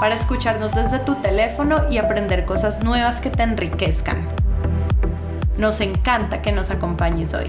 para escucharnos desde tu teléfono y aprender cosas nuevas que te enriquezcan. Nos encanta que nos acompañes hoy.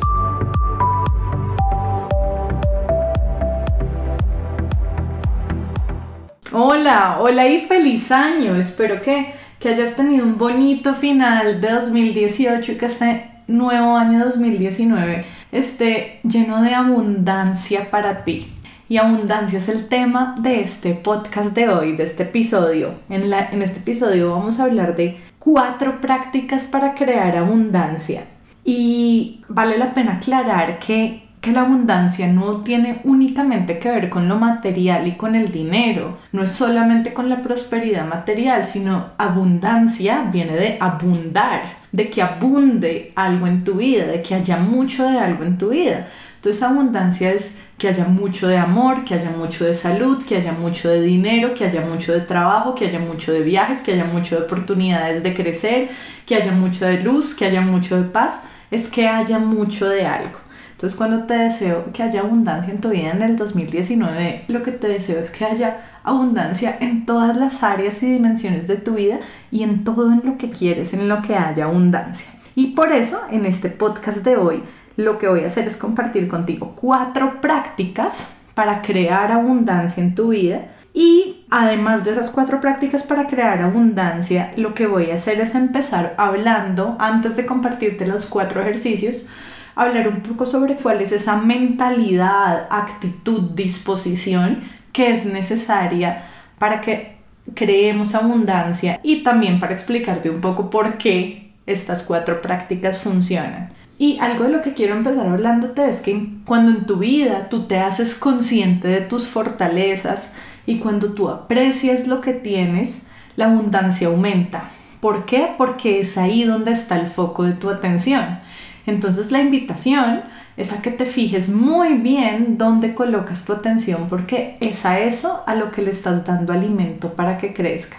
Hola, hola y feliz año. Espero que, que hayas tenido un bonito final de 2018 y que este nuevo año 2019 esté lleno de abundancia para ti y abundancia es el tema de este podcast de hoy, de este episodio. En, la, en este episodio vamos a hablar de cuatro prácticas para crear abundancia. Y vale la pena aclarar que, que la abundancia no tiene únicamente que ver con lo material y con el dinero, no es solamente con la prosperidad material, sino abundancia viene de abundar, de que abunde algo en tu vida, de que haya mucho de algo en tu vida. Entonces abundancia es que haya mucho de amor, que haya mucho de salud, que haya mucho de dinero, que haya mucho de trabajo, que haya mucho de viajes, que haya mucho de oportunidades de crecer, que haya mucho de luz, que haya mucho de paz, es que haya mucho de algo. Entonces cuando te deseo que haya abundancia en tu vida en el 2019, lo que te deseo es que haya abundancia en todas las áreas y dimensiones de tu vida y en todo en lo que quieres, en lo que haya abundancia. Y por eso en este podcast de hoy lo que voy a hacer es compartir contigo cuatro prácticas para crear abundancia en tu vida. Y además de esas cuatro prácticas para crear abundancia, lo que voy a hacer es empezar hablando, antes de compartirte los cuatro ejercicios, hablar un poco sobre cuál es esa mentalidad, actitud, disposición que es necesaria para que creemos abundancia y también para explicarte un poco por qué estas cuatro prácticas funcionan. Y algo de lo que quiero empezar hablándote es que cuando en tu vida tú te haces consciente de tus fortalezas y cuando tú aprecias lo que tienes, la abundancia aumenta. ¿Por qué? Porque es ahí donde está el foco de tu atención. Entonces la invitación es a que te fijes muy bien dónde colocas tu atención porque es a eso a lo que le estás dando alimento para que crezca.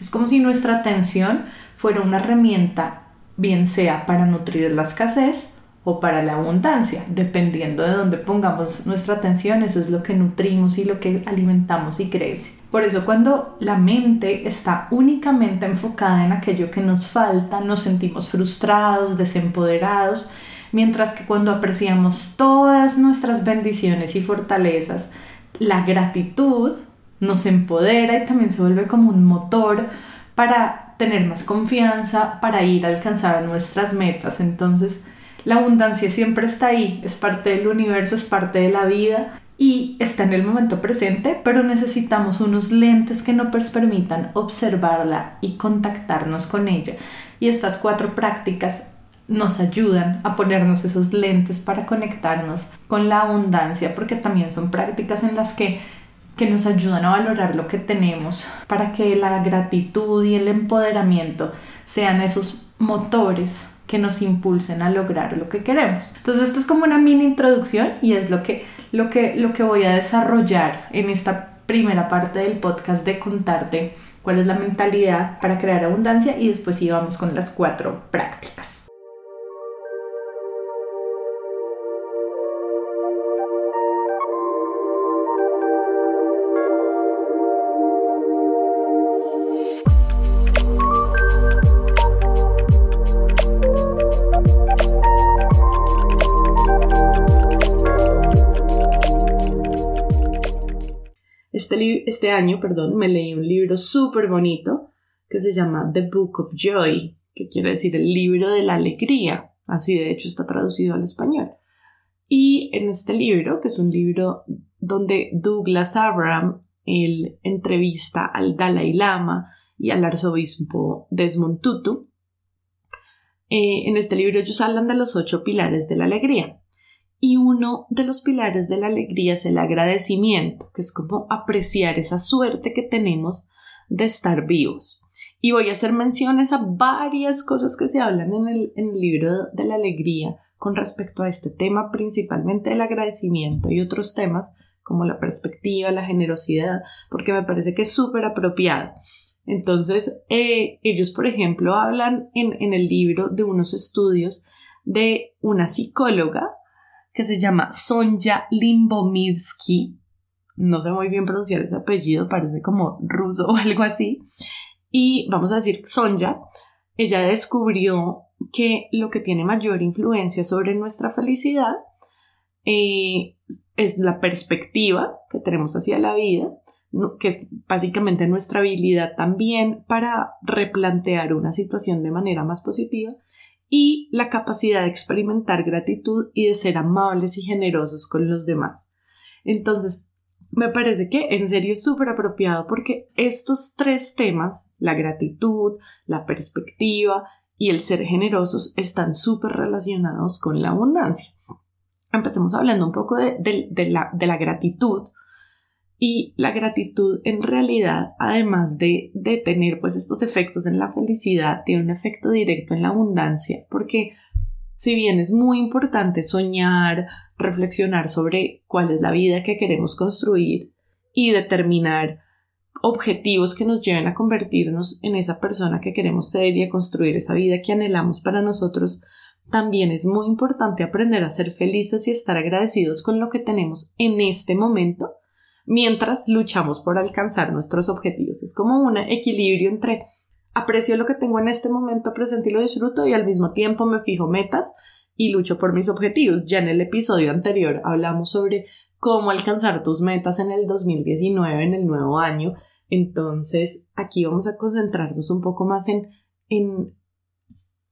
Es como si nuestra atención fuera una herramienta bien sea para nutrir la escasez o para la abundancia, dependiendo de dónde pongamos nuestra atención, eso es lo que nutrimos y lo que alimentamos y crece. Por eso cuando la mente está únicamente enfocada en aquello que nos falta, nos sentimos frustrados, desempoderados, mientras que cuando apreciamos todas nuestras bendiciones y fortalezas, la gratitud nos empodera y también se vuelve como un motor para tener más confianza para ir a alcanzar nuestras metas. Entonces, la abundancia siempre está ahí, es parte del universo, es parte de la vida y está en el momento presente, pero necesitamos unos lentes que nos permitan observarla y contactarnos con ella. Y estas cuatro prácticas nos ayudan a ponernos esos lentes para conectarnos con la abundancia, porque también son prácticas en las que que nos ayudan a valorar lo que tenemos para que la gratitud y el empoderamiento sean esos motores que nos impulsen a lograr lo que queremos. Entonces esto es como una mini introducción y es lo que, lo que, lo que voy a desarrollar en esta primera parte del podcast de contarte cuál es la mentalidad para crear abundancia y después sí vamos con las cuatro prácticas. Este, año, perdón, me leí un libro súper bonito que se llama The Book of Joy, que quiere decir el libro de la alegría. Así de hecho está traducido al español. Y en este libro, que es un libro donde Douglas Abraham, él entrevista al Dalai Lama y al arzobispo Desmond Tutu, eh, en este libro ellos hablan de los ocho pilares de la alegría. Y uno de los pilares de la alegría es el agradecimiento, que es como apreciar esa suerte que tenemos de estar vivos. Y voy a hacer menciones a varias cosas que se hablan en el, en el libro de la alegría con respecto a este tema, principalmente el agradecimiento y otros temas como la perspectiva, la generosidad, porque me parece que es súper apropiado. Entonces, eh, ellos, por ejemplo, hablan en, en el libro de unos estudios de una psicóloga que se llama Sonja Limbomirsky. No sé muy bien pronunciar ese apellido, parece como ruso o algo así. Y vamos a decir Sonja, ella descubrió que lo que tiene mayor influencia sobre nuestra felicidad eh, es la perspectiva que tenemos hacia la vida, que es básicamente nuestra habilidad también para replantear una situación de manera más positiva y la capacidad de experimentar gratitud y de ser amables y generosos con los demás. Entonces, me parece que en serio es súper apropiado porque estos tres temas, la gratitud, la perspectiva y el ser generosos, están súper relacionados con la abundancia. Empecemos hablando un poco de, la, de la gratitud y la gratitud en realidad, además de, tener pues estos efectos en la felicidad, tiene un efecto directo en la abundancia, porque si bien es muy importante soñar, reflexionar sobre cuál es la vida que queremos construir y determinar objetivos que nos lleven a convertirnos en esa persona que queremos ser y a construir esa vida que anhelamos para nosotros, también es muy importante aprender a ser felices y estar agradecidos con lo que tenemos en este momento mientras luchamos por alcanzar nuestros objetivos. Es como un equilibrio entre aprecio lo que tengo en este momento presente y lo disfruto y al mismo tiempo me fijo metas y lucho por mis objetivos. Ya en el episodio anterior hablamos sobre cómo alcanzar tus metas en el 2019, en el nuevo año. Entonces, aquí vamos a concentrarnos un poco más en, en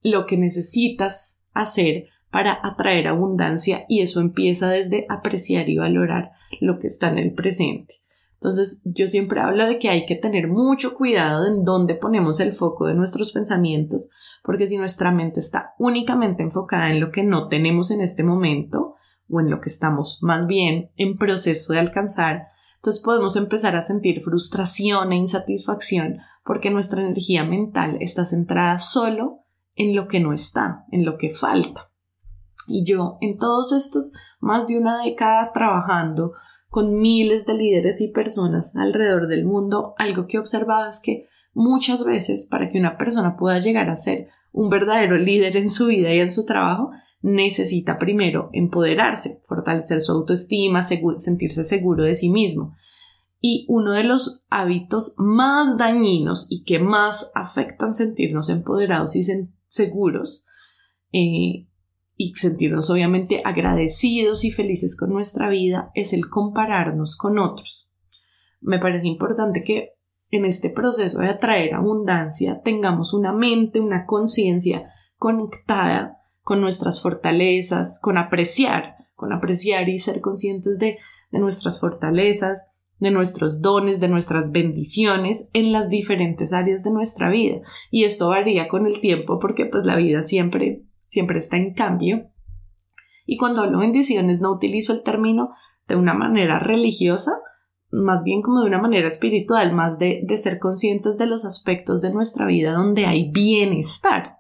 lo que necesitas hacer para atraer abundancia y eso empieza desde apreciar y valorar lo que está en el presente. Entonces yo siempre hablo de que hay que tener mucho cuidado en dónde ponemos el foco de nuestros pensamientos, porque si nuestra mente está únicamente enfocada en lo que no tenemos en este momento o en lo que estamos más bien en proceso de alcanzar, entonces podemos empezar a sentir frustración e insatisfacción porque nuestra energía mental está centrada solo en lo que no está, en lo que falta. Y yo en todos estos más de una década trabajando con miles de líderes y personas alrededor del mundo, algo que he observado es que muchas veces para que una persona pueda llegar a ser un verdadero líder en su vida y en su trabajo, necesita primero empoderarse, fortalecer su autoestima, sentirse seguro de sí mismo. Y uno de los hábitos más dañinos y que más afectan sentirnos empoderados y seguros eh, y sentirnos obviamente agradecidos y felices con nuestra vida es el compararnos con otros. Me parece importante que en este proceso de atraer abundancia tengamos una mente, una conciencia conectada con nuestras fortalezas, con apreciar, con apreciar y ser conscientes de, de nuestras fortalezas, de nuestros dones, de nuestras bendiciones en las diferentes áreas de nuestra vida. Y esto varía con el tiempo porque pues la vida siempre siempre está en cambio. Y cuando hablo bendiciones no utilizo el término de una manera religiosa, más bien como de una manera espiritual, más de, de ser conscientes de los aspectos de nuestra vida donde hay bienestar.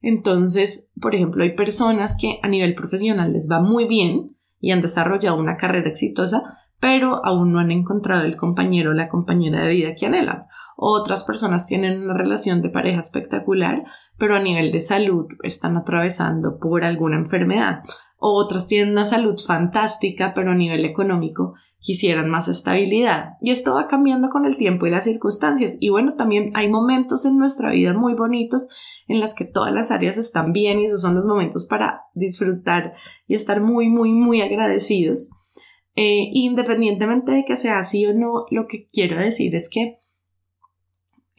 Entonces, por ejemplo, hay personas que a nivel profesional les va muy bien y han desarrollado una carrera exitosa, pero aún no han encontrado el compañero o la compañera de vida que anhelan. Otras personas tienen una relación de pareja espectacular, pero a nivel de salud están atravesando por alguna enfermedad. Otras tienen una salud fantástica, pero a nivel económico quisieran más estabilidad. Y esto va cambiando con el tiempo y las circunstancias. Y bueno, también hay momentos en nuestra vida muy bonitos en las que todas las áreas están bien y esos son los momentos para disfrutar y estar muy, muy, muy agradecidos. Eh, independientemente de que sea así o no, lo que quiero decir es que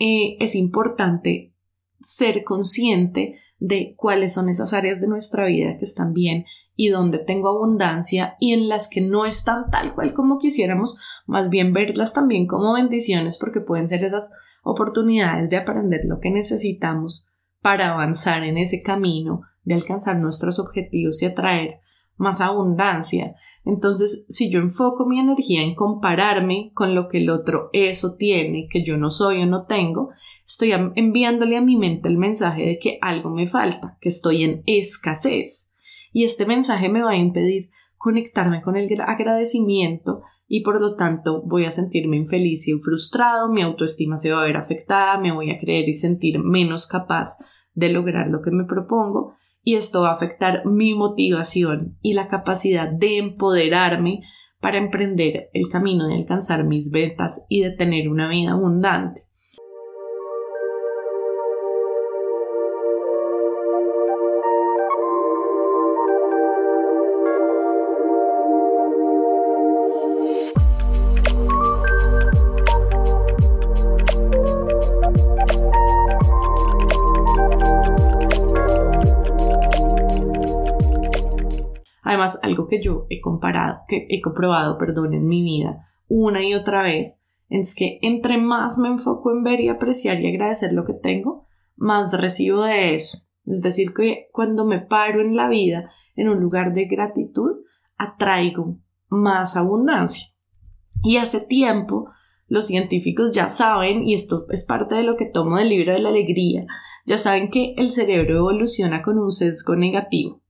eh, es importante ser consciente de cuáles son esas áreas de nuestra vida que están bien y donde tengo abundancia y en las que no están tal cual como quisiéramos, más bien verlas también como bendiciones porque pueden ser esas oportunidades de aprender lo que necesitamos para avanzar en ese camino de alcanzar nuestros objetivos y atraer más abundancia. Entonces, si yo enfoco mi energía en compararme con lo que el otro es o tiene, que yo no soy o no tengo, estoy enviándole a mi mente el mensaje de que algo me falta, que estoy en escasez. Y este mensaje me va a impedir conectarme con el agradecimiento y por lo tanto voy a sentirme infeliz y frustrado, mi autoestima se va a ver afectada, me voy a creer y sentir menos capaz de lograr lo que me propongo y esto va a afectar mi motivación y la capacidad de empoderarme para emprender el camino de alcanzar mis ventas y de tener una vida abundante. Algo que yo he comparado, que he comprobado, perdón, en mi vida una y otra vez, es que entre más me enfoco en ver y apreciar y agradecer lo que tengo, más recibo de eso. Es decir, que cuando me paro en la vida en un lugar de gratitud, atraigo más abundancia. Y hace tiempo los científicos ya saben, y esto es parte de lo que tomo del libro de la alegría, ya saben que el cerebro evoluciona con un sesgo negativo.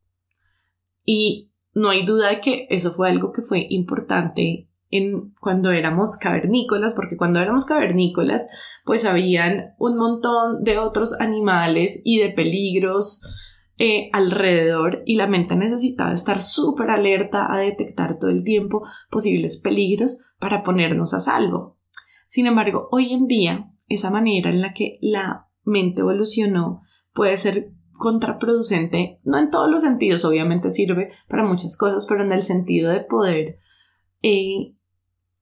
Y no hay duda de que eso fue algo que fue importante en cuando éramos cavernícolas, porque cuando éramos cavernícolas, pues habían un montón de otros animales y de peligros eh, alrededor y la mente necesitaba estar súper alerta a detectar todo el tiempo posibles peligros para ponernos a salvo. Sin embargo, hoy en día, esa manera en la que la mente evolucionó puede ser contraproducente, no en todos los sentidos, obviamente sirve para muchas cosas, pero en el sentido de poder eh,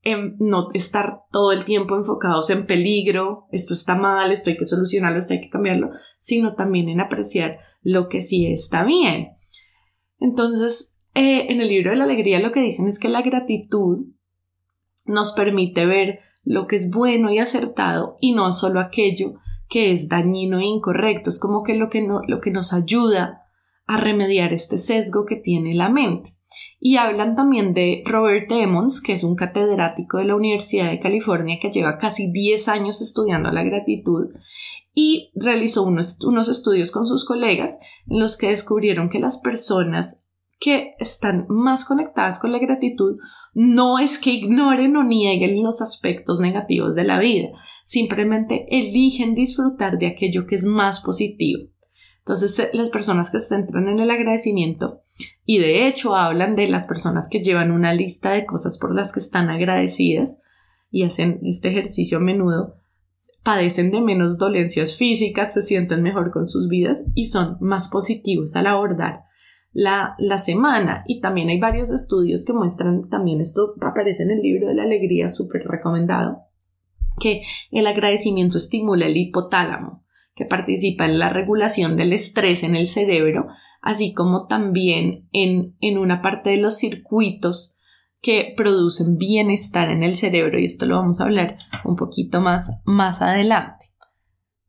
em, no estar todo el tiempo enfocados en peligro, esto está mal, esto hay que solucionarlo, esto hay que cambiarlo, sino también en apreciar lo que sí está bien. Entonces, eh, en el libro de la alegría lo que dicen es que la gratitud nos permite ver lo que es bueno y acertado y no solo aquello que es dañino e incorrecto. Es como que lo que, no, lo que nos ayuda a remediar este sesgo que tiene la mente. Y hablan también de Robert Emmons, que es un catedrático de la Universidad de California que lleva casi 10 años estudiando la gratitud y realizó unos, unos estudios con sus colegas en los que descubrieron que las personas que están más conectadas con la gratitud no es que ignoren o nieguen los aspectos negativos de la vida, simplemente eligen disfrutar de aquello que es más positivo. Entonces, eh, las personas que se centran en el agradecimiento y de hecho hablan de las personas que llevan una lista de cosas por las que están agradecidas y hacen este ejercicio a menudo, padecen de menos dolencias físicas, se sienten mejor con sus vidas y son más positivos al abordar la, la semana. Y también hay varios estudios que muestran, también esto aparece en el libro de la alegría, súper recomendado, que el agradecimiento estimula el hipotálamo, que participa en la regulación del estrés en el cerebro, así como también en, en una parte de los circuitos que producen bienestar en el cerebro y esto lo vamos a hablar un poquito más más adelante.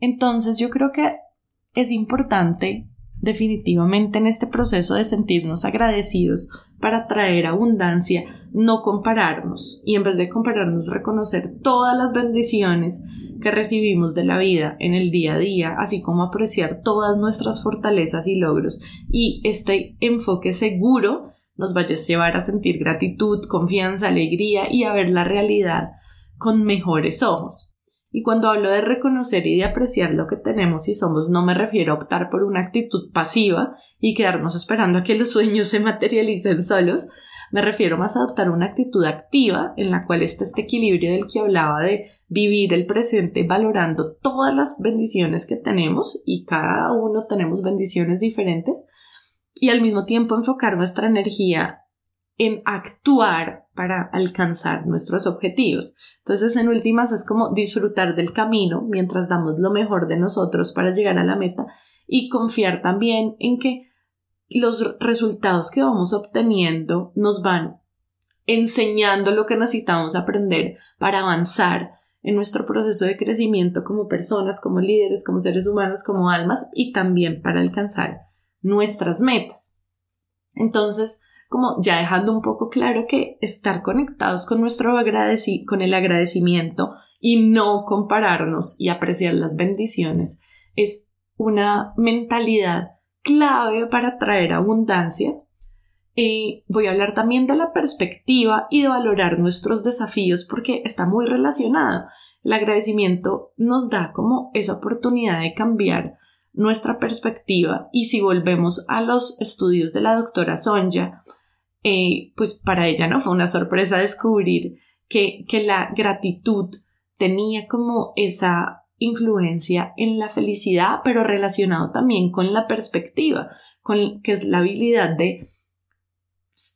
Entonces yo creo que es importante definitivamente en este proceso de sentirnos agradecidos para traer abundancia, no compararnos y en vez de compararnos reconocer todas las bendiciones que recibimos de la vida en el día a día, así como apreciar todas nuestras fortalezas y logros y este enfoque seguro nos vaya a llevar a sentir gratitud, confianza, alegría y a ver la realidad con mejores ojos. Y cuando hablo de reconocer y de apreciar lo que tenemos y somos, no me refiero a optar por una actitud pasiva y quedarnos esperando a que los sueños se materialicen solos. Me refiero más a adoptar una actitud activa en la cual está este equilibrio del que hablaba de vivir el presente valorando todas las bendiciones que tenemos y cada uno tenemos bendiciones diferentes y al mismo tiempo enfocar nuestra energía en actuar para alcanzar nuestros objetivos. Entonces, en últimas, es como disfrutar del camino mientras damos lo mejor de nosotros para llegar a la meta y confiar también en que los resultados que vamos obteniendo nos van enseñando lo que necesitamos aprender para avanzar en nuestro proceso de crecimiento como personas, como líderes, como seres humanos, como almas y también para alcanzar nuestras metas. Entonces, como ya dejando un poco claro que estar conectados con nuestro agradeci con el agradecimiento y no compararnos y apreciar las bendiciones es una mentalidad clave para traer abundancia. Eh, voy a hablar también de la perspectiva y de valorar nuestros desafíos porque está muy relacionado. El agradecimiento nos da como esa oportunidad de cambiar nuestra perspectiva y si volvemos a los estudios de la doctora Sonja, eh, pues para ella no fue una sorpresa descubrir que, que la gratitud tenía como esa influencia en la felicidad, pero relacionado también con la perspectiva, con, que es la habilidad de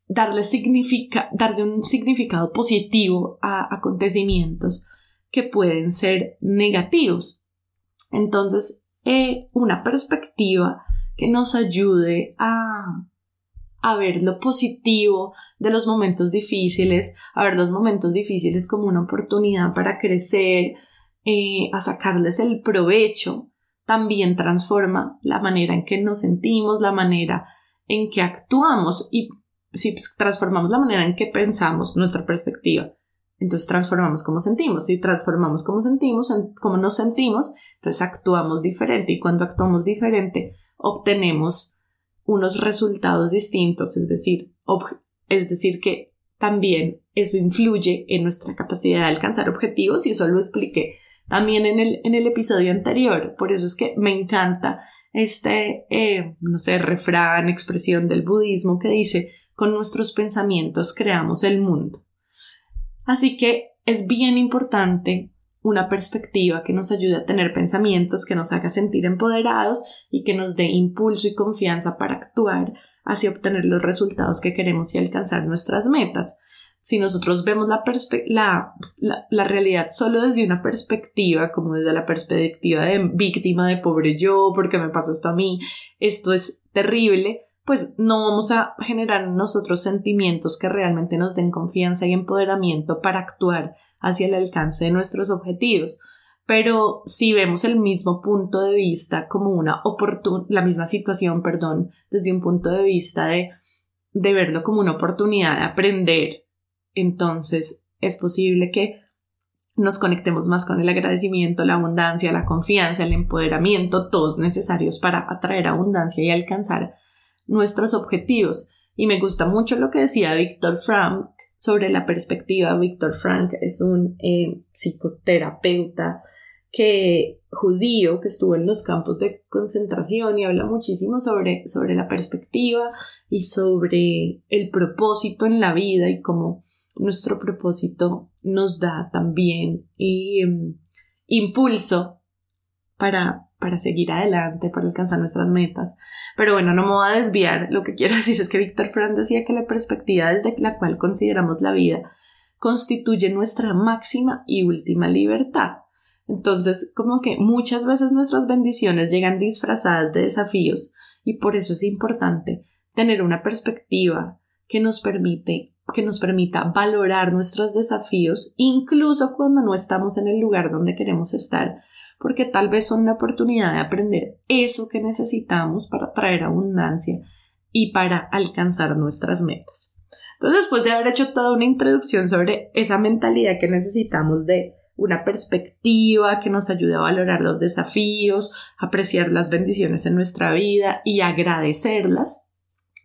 darle, significa, darle un significado positivo a acontecimientos que pueden ser negativos. Entonces, eh, una perspectiva que nos ayude a, a ver lo positivo de los momentos difíciles, a ver los momentos difíciles como una oportunidad para crecer, eh, a sacarles el provecho, también transforma la manera en que nos sentimos, la manera en que actuamos y si transformamos la manera en que pensamos nuestra perspectiva entonces transformamos cómo sentimos. Si transformamos cómo sentimos, cómo nos sentimos, entonces actuamos diferente. Y cuando actuamos diferente, obtenemos unos resultados distintos. Es decir, es decir, que también eso influye en nuestra capacidad de alcanzar objetivos y eso lo expliqué también en el, en el episodio anterior. Por eso es que me encanta este, eh, no sé, refrán, expresión del budismo que dice, con nuestros pensamientos creamos el mundo. Así que es bien importante una perspectiva que nos ayude a tener pensamientos, que nos haga sentir empoderados y que nos dé impulso y confianza para actuar hacia obtener los resultados que queremos y alcanzar nuestras metas. Si nosotros vemos la, la, la, realidad solo desde una perspectiva, como desde la perspectiva de víctima de pobre yo, porque me pasó esto a mí, esto es terrible, pues no vamos a generar en nosotros sentimientos que realmente nos den confianza y empoderamiento para actuar hacia el alcance de nuestros objetivos. Pero si vemos el mismo punto de vista como una oportunidad, la misma situación, perdón, desde un punto de vista de, de verlo como una oportunidad de aprender, entonces es posible que nos conectemos más con el agradecimiento, la abundancia, la confianza, el empoderamiento, todos necesarios para atraer abundancia y alcanzar nuestros objetivos. Y me gusta mucho lo que decía Víctor Frank sobre la perspectiva. Víctor Frank es un eh, psicoterapeuta que judío que estuvo en los campos de concentración y habla muchísimo sobre, sobre la perspectiva y sobre el propósito en la vida y cómo nuestro propósito nos da también y, em, impulso para para seguir adelante, para alcanzar nuestras metas. Pero bueno, no me voy a desviar. Lo que quiero decir es que Víctor Fran decía que la perspectiva desde la cual consideramos la vida constituye nuestra máxima y última libertad. Entonces, como que muchas veces nuestras bendiciones llegan disfrazadas de desafíos y por eso es importante tener una perspectiva que nos permite que nos permita valorar nuestros desafíos incluso cuando no estamos en el lugar donde queremos estar porque tal vez son una oportunidad de aprender eso que necesitamos para traer abundancia y para alcanzar nuestras metas. Entonces, después de haber hecho toda una introducción sobre esa mentalidad que necesitamos de una perspectiva que nos ayude a valorar los desafíos, apreciar las bendiciones en nuestra vida y agradecerlas,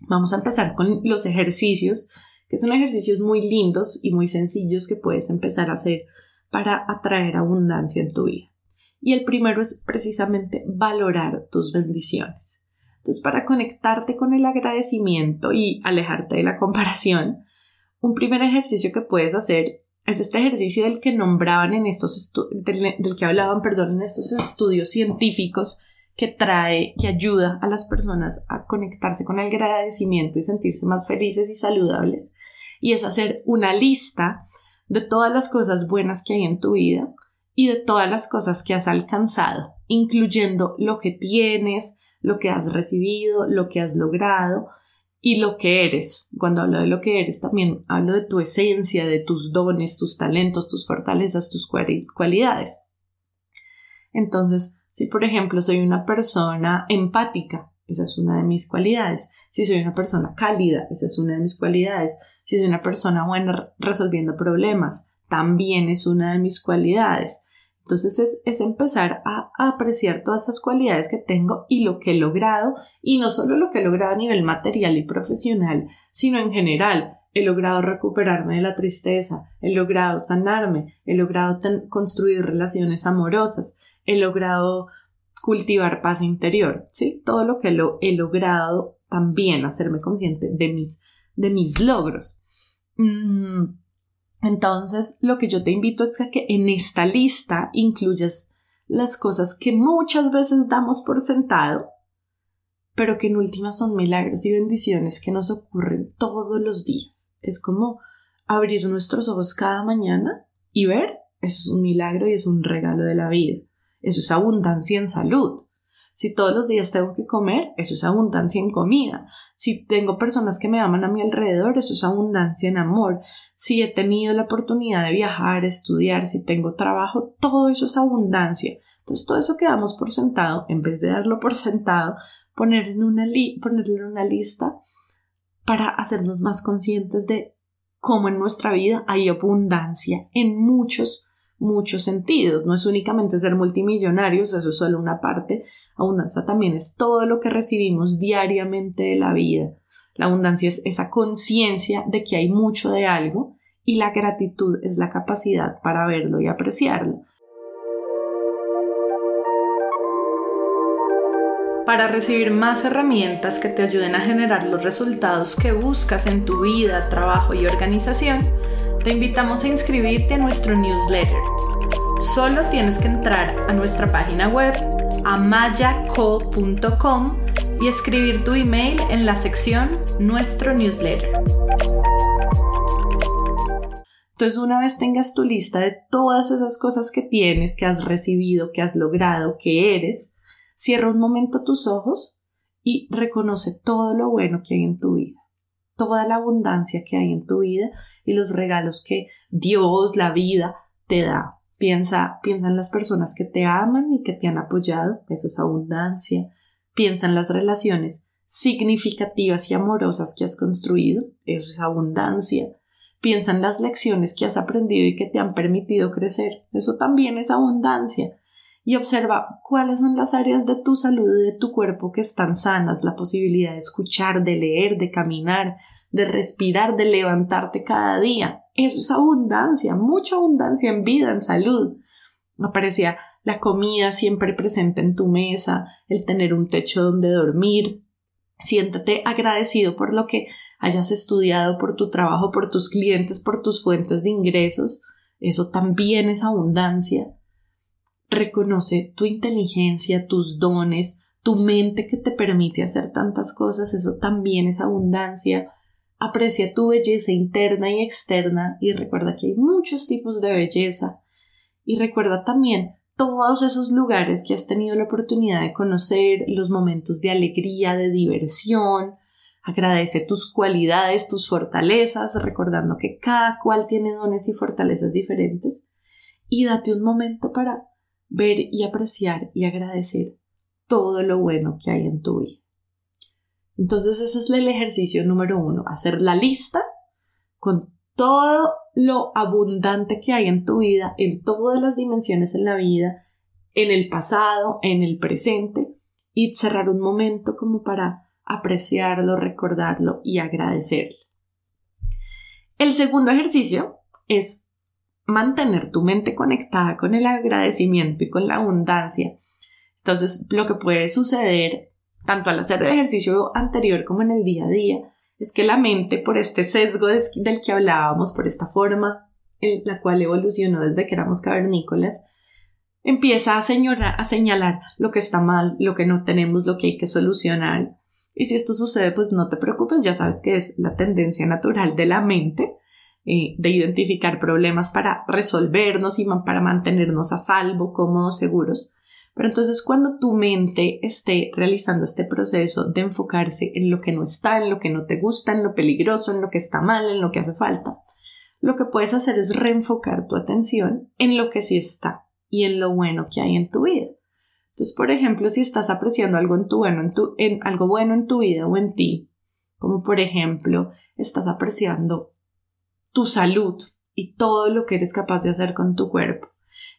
vamos a empezar con los ejercicios, que son ejercicios muy lindos y muy sencillos que puedes empezar a hacer para atraer abundancia en tu vida. Y el primero es precisamente valorar tus bendiciones. Entonces, para conectarte con el agradecimiento y alejarte de la comparación, un primer ejercicio que puedes hacer es este ejercicio del que nombraban en estos del, que hablaban, perdón, en estos estudios científicos que trae, que ayuda a las personas a conectarse con el agradecimiento y sentirse más felices y saludables. Y es hacer una lista de todas las cosas buenas que hay en tu vida y de todas las cosas que has alcanzado, incluyendo lo que tienes, lo que has recibido, lo que has logrado y lo que eres. Cuando hablo de lo que eres, también hablo de tu esencia, de tus dones, tus talentos, tus fortalezas, tus cualidades. Entonces, si por ejemplo soy una persona empática, esa es una de mis cualidades. Si soy una persona cálida, esa es una de mis cualidades. Si soy una persona buena resolviendo problemas, también es una de mis cualidades. Entonces es, empezar a, a, apreciar todas esas cualidades que tengo y lo que he logrado, y no solo lo que he logrado a nivel material y profesional, sino en general. He logrado recuperarme de la tristeza, he logrado sanarme, he logrado construir relaciones amorosas, he logrado cultivar paz interior, ¿sí? Todo lo que lo he logrado también hacerme consciente de mis, de mis logros. Mm, entonces, lo que yo te invito es que en esta lista incluyas las cosas que muchas veces damos por sentado, pero que en últimas son milagros y bendiciones que nos ocurren todos los días. Es como abrir nuestros ojos cada mañana y ver, eso es un milagro y es un regalo de la vida. Eso es abundancia en salud. Si todos los días tengo que comer, eso es abundancia en comida. Si tengo personas que me aman a mi alrededor, eso es abundancia en amor. Si he tenido la oportunidad de viajar, estudiar, si tengo trabajo, todo eso es abundancia. Entonces, todo eso que damos por sentado, en vez de darlo por sentado, poner en una ponerlo en una lista para hacernos más conscientes de cómo en nuestra vida hay abundancia en muchos muchos sentidos. No es únicamente ser multimillonarios, eso es solo una parte. Abundancia también es todo lo que recibimos diariamente de la vida. La abundancia es esa conciencia de que hay mucho de algo y la gratitud es la capacidad para verlo y apreciarlo. Para recibir más herramientas que te ayuden a generar los resultados que buscas en tu vida, trabajo y organización, te invitamos a inscribirte a nuestro newsletter. Solo tienes que entrar a nuestra página web amayaco.com y escribir tu email en la sección Nuestro newsletter. Entonces, una vez tengas tu lista de todas esas cosas que tienes, que has recibido, que has logrado, que eres, cierra un momento tus ojos y reconoce todo lo bueno que hay en tu vida toda la abundancia que hay en tu vida y los regalos que Dios, la vida, te da. Piensa, piensa en las personas que te aman y que te han apoyado, eso es abundancia. Piensa en las relaciones significativas y amorosas que has construido, eso es abundancia. Piensa en las lecciones que has aprendido y que te han permitido crecer, eso también es abundancia y observa cuáles son las áreas de tu salud y de tu cuerpo que están sanas, la posibilidad de escuchar, de leer, de caminar, de respirar, de levantarte cada día. Eso es abundancia, mucha abundancia en vida, en salud. Aparecía la comida siempre presente en tu mesa, el tener un techo donde dormir. Siéntate agradecido por lo que hayas estudiado, por tu trabajo, por tus clientes, por tus fuentes de ingresos. Eso también es abundancia reconoce tu inteligencia, tus dones, tu mente que te permite hacer tantas cosas, eso también es abundancia. Aprecia tu belleza interna y externa y recuerda que hay muchos tipos de belleza. Y recuerda también todos esos lugares que has tenido la oportunidad de conocer, los momentos de alegría, de diversión. Agradece tus cualidades, tus fortalezas, recordando que cada cual tiene dones y fortalezas diferentes. Y date un momento para ver y apreciar y agradecer todo lo bueno que hay en tu vida. Entonces ese es el ejercicio número uno, hacer la lista con todo lo abundante que hay en tu vida, en todas las dimensiones en la vida, en el pasado, en el presente, y cerrar un momento como para apreciarlo, recordarlo y agradecerlo. El segundo ejercicio es mantener tu mente conectada con el agradecimiento y con la abundancia. Entonces, lo que puede suceder, tanto al hacer el ejercicio anterior como en el día a día, es que la mente, por este sesgo del que hablábamos, por esta forma en la cual evolucionó desde que éramos cavernícolas, empieza a, a señalar lo que está mal, lo que no tenemos, lo que hay que solucionar. Y si esto sucede, pues no te preocupes, ya sabes que es la tendencia natural de la mente eh, de identificar problemas para resolvernos y para mantenernos a salvo, cómodos, seguros. Pero entonces cuando tu mente esté realizando este proceso de enfocarse en lo que no está, en lo que no te gusta, en lo peligroso, en lo que está mal, en lo que hace falta, lo que puedes hacer es reenfocar tu atención en lo que sí está y en lo bueno que hay en tu vida. Entonces, por ejemplo, si estás apreciando algo bueno en tu en algo bueno en tu vida o en ti, como por ejemplo, estás apreciando tu salud y todo lo que eres capaz de hacer con tu cuerpo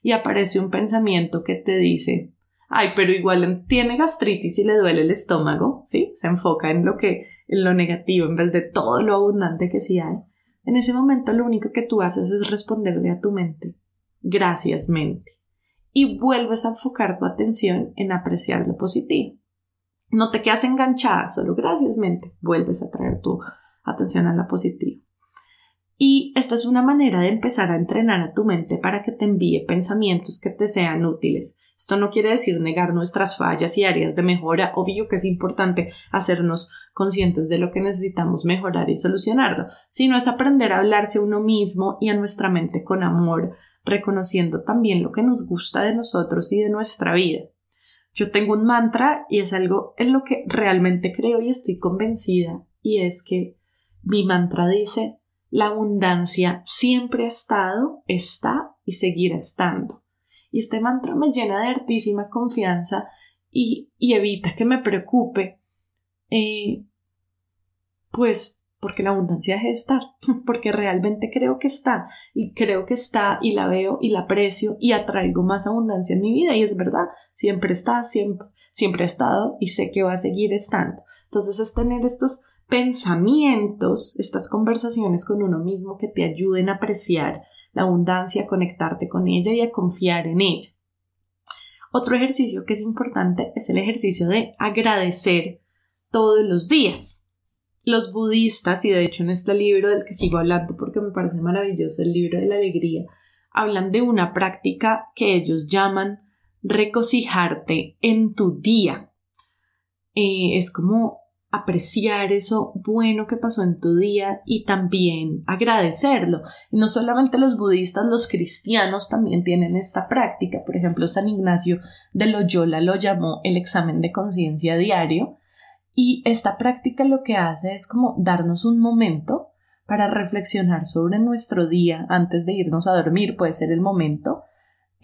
y aparece un pensamiento que te dice, ay, pero igual tiene gastritis y le duele el estómago, ¿sí? Se enfoca en lo que, en lo negativo en vez de todo lo abundante que sí hay. En ese momento lo único que tú haces es responderle a tu mente, gracias mente, y vuelves a enfocar tu atención en apreciar lo positivo. No te quedas enganchada, solo gracias mente, vuelves a traer tu atención a la positiva. Y esta es una manera de empezar a entrenar a tu mente para que te envíe pensamientos que te sean útiles. Esto no quiere decir negar nuestras fallas y áreas de mejora. Obvio que es importante hacernos conscientes de lo que necesitamos mejorar y solucionarlo, sino es aprender a hablarse a uno mismo y a nuestra mente con amor, reconociendo también lo que nos gusta de nosotros y de nuestra vida. Yo tengo un mantra y es algo en lo que realmente creo y estoy convencida y es que mi mantra dice la abundancia siempre ha estado, está y seguirá estando. Y este mantra me llena de altísima confianza y, evita que me preocupe, eh, pues porque la abundancia deje de estar, porque realmente creo que está y creo que está y la veo y la aprecio y atraigo más abundancia en mi vida y es verdad, siempre está, siempre, siempre ha estado y sé que va a seguir estando. Entonces es tener estos pensamientos, estas conversaciones con uno mismo que te ayuden a apreciar la abundancia, a conectarte con ella y a confiar en ella. Otro ejercicio que es importante es el ejercicio de agradecer todos los días. Los budistas, y de hecho en este libro del que sigo hablando porque me parece maravilloso, el libro de la alegría, hablan de una práctica que ellos llaman recocijarte en tu día. Eh, es como apreciar eso bueno que pasó en tu día y también agradecerlo. Y no solamente los budistas, los cristianos también tienen esta práctica. Por ejemplo, San Ignacio de Loyola lo llamó el examen de conciencia diario. Y esta práctica lo que hace es como darnos un momento para reflexionar sobre nuestro día antes de irnos a dormir, puede ser el momento,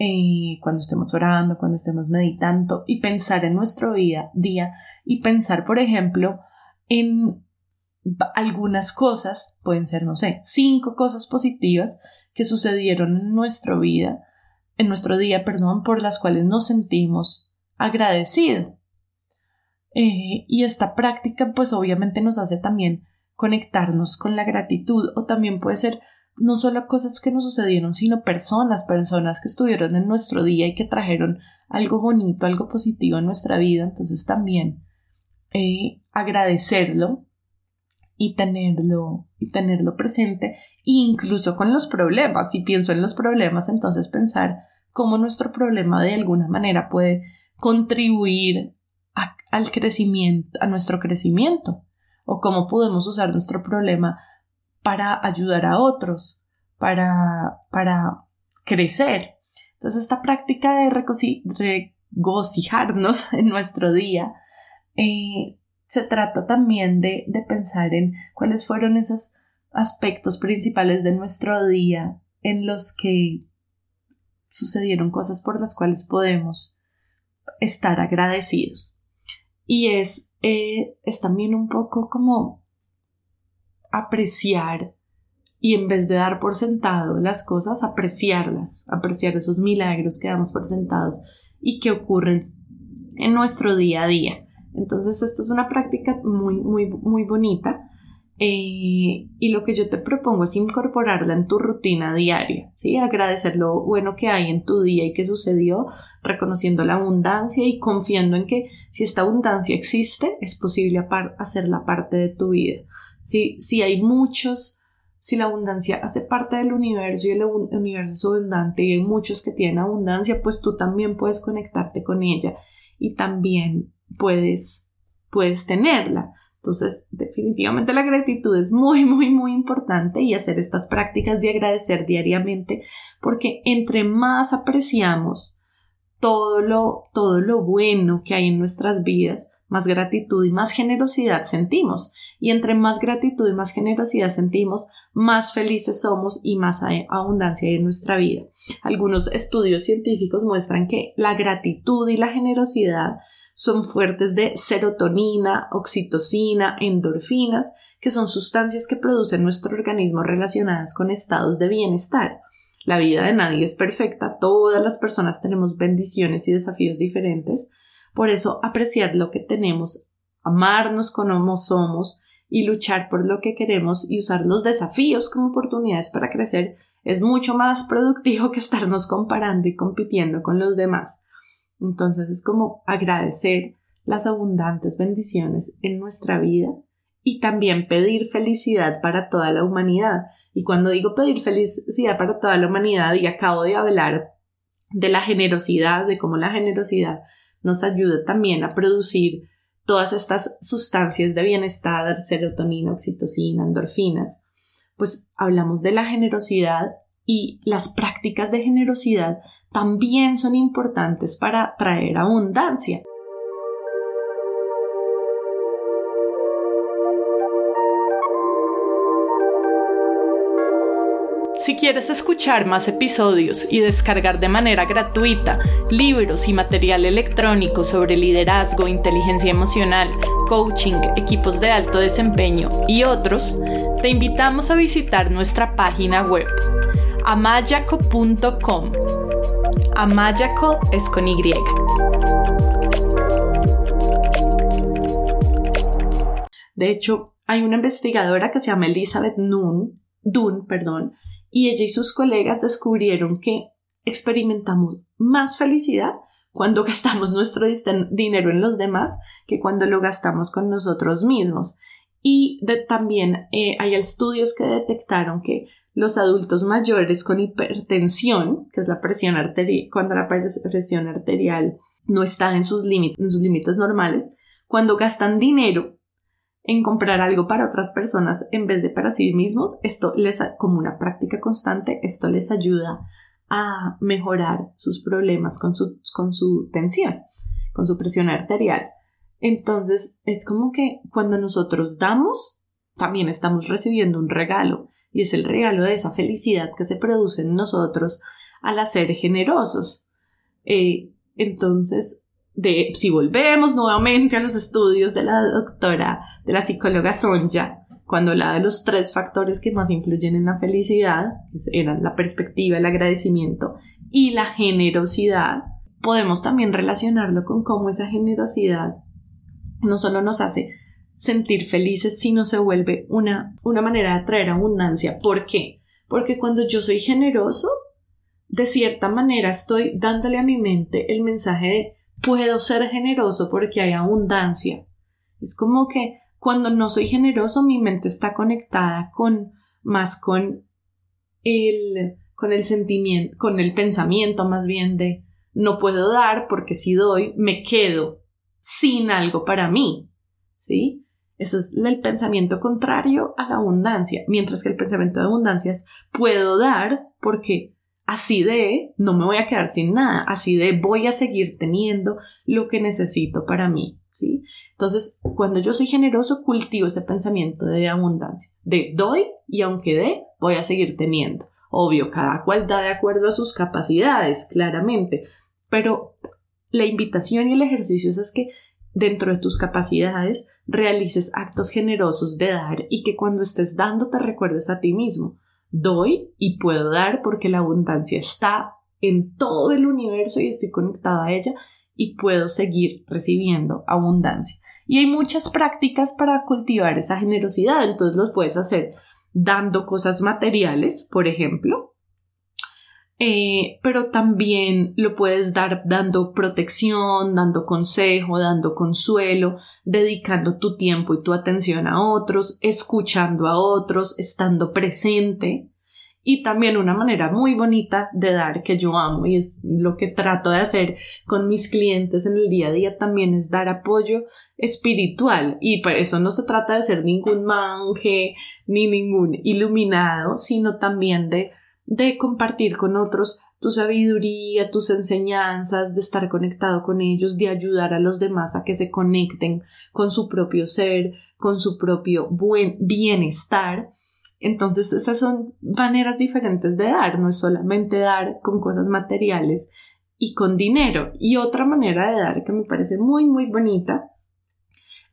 eh, cuando estemos orando, cuando estemos meditando y pensar en nuestro día, día y pensar, por ejemplo, en algunas cosas, pueden ser, no sé, cinco cosas positivas que sucedieron en nuestra vida, en nuestro día, perdón, por las cuales nos sentimos agradecidos. Eh, y esta práctica, pues obviamente nos hace también conectarnos con la gratitud o también puede ser no solo cosas que nos sucedieron, sino personas, personas que estuvieron en nuestro día y que trajeron algo bonito, algo positivo en nuestra vida. Entonces también eh, agradecerlo y tenerlo, y tenerlo presente, incluso con los problemas. Si pienso en los problemas, entonces pensar cómo nuestro problema de alguna manera puede contribuir al crecimiento, a nuestro crecimiento, o cómo podemos usar nuestro problema para ayudar a otros, para, para crecer. Entonces, esta práctica de regocijarnos en nuestro día eh, se trata también de, de pensar en cuáles fueron esos aspectos principales de nuestro día en los que sucedieron cosas por las cuales podemos estar agradecidos. Y es, eh, es también un poco como apreciar y en vez de dar por sentado las cosas, apreciarlas, apreciar esos milagros que damos por sentados y que ocurren en nuestro día a día. Entonces, esta es una práctica muy, muy, muy bonita. Eh, y lo que yo te propongo es incorporarla en tu rutina diaria, ¿sí? Agradecer lo bueno que hay en tu día y que sucedió, reconociendo la abundancia y confiando en que si esta abundancia existe, es posible hacerla parte de tu vida. Si, hay muchos, si la abundancia hace parte del universo y el universo es abundante y hay muchos que tienen abundancia, pues tú también puedes conectarte con ella y también puedes, puedes tenerla. Entonces, definitivamente la gratitud es muy, muy, muy importante y hacer estas prácticas de agradecer diariamente, porque entre más apreciamos todo lo, todo lo bueno que hay en nuestras vidas, más gratitud y más generosidad sentimos. Y entre más gratitud y más generosidad sentimos, más felices somos y más hay abundancia en nuestra vida. Algunos estudios científicos muestran que la gratitud y la generosidad son fuertes de serotonina, oxitocina, endorfinas, que son sustancias que producen nuestro organismo relacionadas con estados de bienestar. La vida de nadie es perfecta, todas las personas tenemos bendiciones y desafíos diferentes, por eso apreciar lo que tenemos, amarnos como somos y luchar por lo que queremos y usar los desafíos como oportunidades para crecer es mucho más productivo que estarnos comparando y compitiendo con los demás. Entonces es como agradecer las abundantes bendiciones en nuestra vida y también pedir felicidad para toda la humanidad. Y cuando digo pedir felicidad para toda la humanidad, y acabo de hablar de la generosidad, de cómo la generosidad nos ayuda también a producir todas estas sustancias de bienestar, serotonina, oxitocina, endorfinas, pues hablamos de la generosidad y las prácticas de generosidad también son importantes para traer abundancia. Si quieres escuchar más episodios y descargar de manera gratuita libros y material electrónico sobre liderazgo, inteligencia emocional, coaching, equipos de alto desempeño y otros, te invitamos a visitar nuestra página web amayaco.com. Amayaco es con Y. De hecho, hay una investigadora que se llama Elizabeth Dunn, perdón, y ella y sus colegas descubrieron que experimentamos más felicidad cuando gastamos nuestro dinero en los demás que cuando lo gastamos con nosotros mismos. Y también eh, hay estudios que detectaron que los adultos mayores con hipertensión, que es la presión arterial, cuando la presión arterial no está sus, límites, en sus límites normales, cuando gastan dinero en comprar algo para otras personas en vez de para sí mismos, esto les, como una práctica constante, esto les ayuda a mejorar sus problemas con su, con su tensión, con su presión arterial. Entonces, es como que cuando nosotros damos, también estamos recibiendo un regalo, y es el regalo de esa felicidad que se produce en nosotros al hacer generosos. Eh, entonces, si volvemos nuevamente a los estudios de la doctora, de la psicóloga Sonja, cuando habla de los tres factores que más influyen en la felicidad, eran la perspectiva, el agradecimiento y la generosidad, podemos también relacionarlo con cómo esa generosidad no solo nos hace sentir felices, sino se vuelve una, una manera de atraer abundancia. ¿Por qué? Porque cuando yo soy generoso, de cierta manera estoy dándole a mi mente el mensaje de puedo ser generoso porque hay abundancia. Es como que cuando no soy generoso mi mente está conectada con más con el con el sentimiento, con el pensamiento más bien de no puedo dar porque si doy me quedo sin algo para mí. ¿Sí? Eso es el pensamiento contrario a la abundancia, mientras que el pensamiento de abundancia es puedo dar porque Así de, no me voy a quedar sin nada, así de, voy a seguir teniendo lo que necesito para mí. ¿sí? Entonces, cuando yo soy generoso, cultivo ese pensamiento de abundancia, de doy y aunque dé, voy a seguir teniendo. Obvio, cada cual da de acuerdo a sus capacidades, claramente, pero la invitación y el ejercicio es que dentro de tus capacidades realices actos generosos de dar y que cuando estés dando te recuerdes a ti mismo doy y puedo dar porque la abundancia está en todo el universo y estoy conectada a ella y puedo seguir recibiendo abundancia. Y hay muchas prácticas para cultivar esa generosidad, entonces los puedes hacer dando cosas materiales, por ejemplo, eh, pero también lo puedes dar dando protección, dando consejo, dando consuelo, dedicando tu tiempo y tu atención a otros, escuchando a otros, estando presente. Y también una manera muy bonita de dar que yo amo y es lo que trato de hacer con mis clientes en el día a día también es dar apoyo espiritual y por eso no se trata de ser ningún monje ni ningún iluminado, sino también de de compartir con otros tu sabiduría, tus enseñanzas, de estar conectado con ellos, de ayudar a los demás a que se conecten con su propio ser, con su propio buen bienestar. Entonces esas son maneras diferentes de dar, no es solamente dar con cosas materiales y con dinero. Y otra manera de dar que me parece muy, muy bonita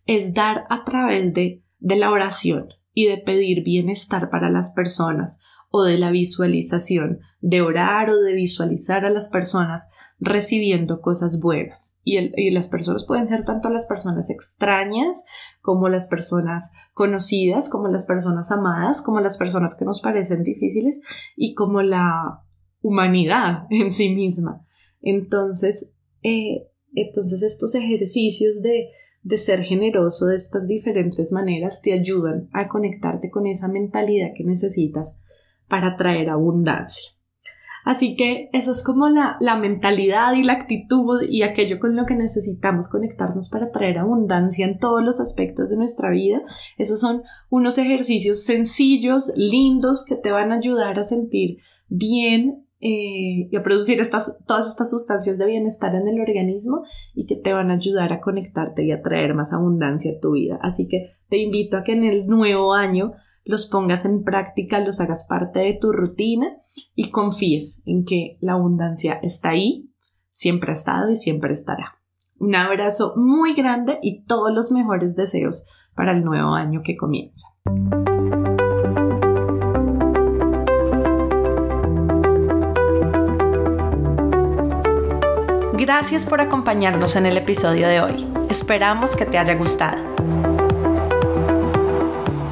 es dar a través de, de la oración y de pedir bienestar para las personas o de la visualización, de orar o de visualizar a las personas recibiendo cosas buenas. Y, y, las personas pueden ser tanto las personas extrañas como las personas conocidas, como las personas amadas, como las personas que nos parecen difíciles y como la humanidad en sí misma. Entonces, eh, entonces estos ejercicios de, de ser generoso de estas diferentes maneras te ayudan a conectarte con esa mentalidad que necesitas para traer abundancia. Así que eso es como la, la, mentalidad y la actitud y aquello con lo que necesitamos conectarnos para traer abundancia en todos los aspectos de nuestra vida. Esos son unos ejercicios sencillos, lindos, que te van a ayudar a sentir bien eh, y a producir estas, todas estas sustancias de bienestar en el organismo y que te van a ayudar a conectarte y a traer más abundancia a tu vida. Así que te invito a que en el nuevo año los pongas en práctica, los hagas parte de tu rutina y confíes en que la abundancia está ahí, siempre ha estado y siempre estará. Un abrazo muy grande y todos los mejores deseos para el nuevo año que comienza. Gracias por acompañarnos en el episodio de hoy. Esperamos que te haya gustado.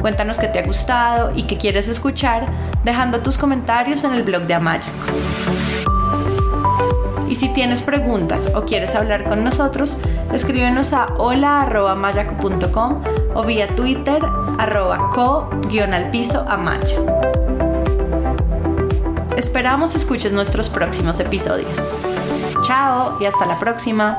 Cuéntanos qué te ha gustado y qué quieres escuchar dejando tus comentarios en el blog de Amayaco. Y si tienes preguntas o quieres hablar con nosotros, escríbenos a hola.mayaco.com o vía Twitter arroba amaya. Esperamos escuches nuestros próximos episodios. Chao y hasta la próxima.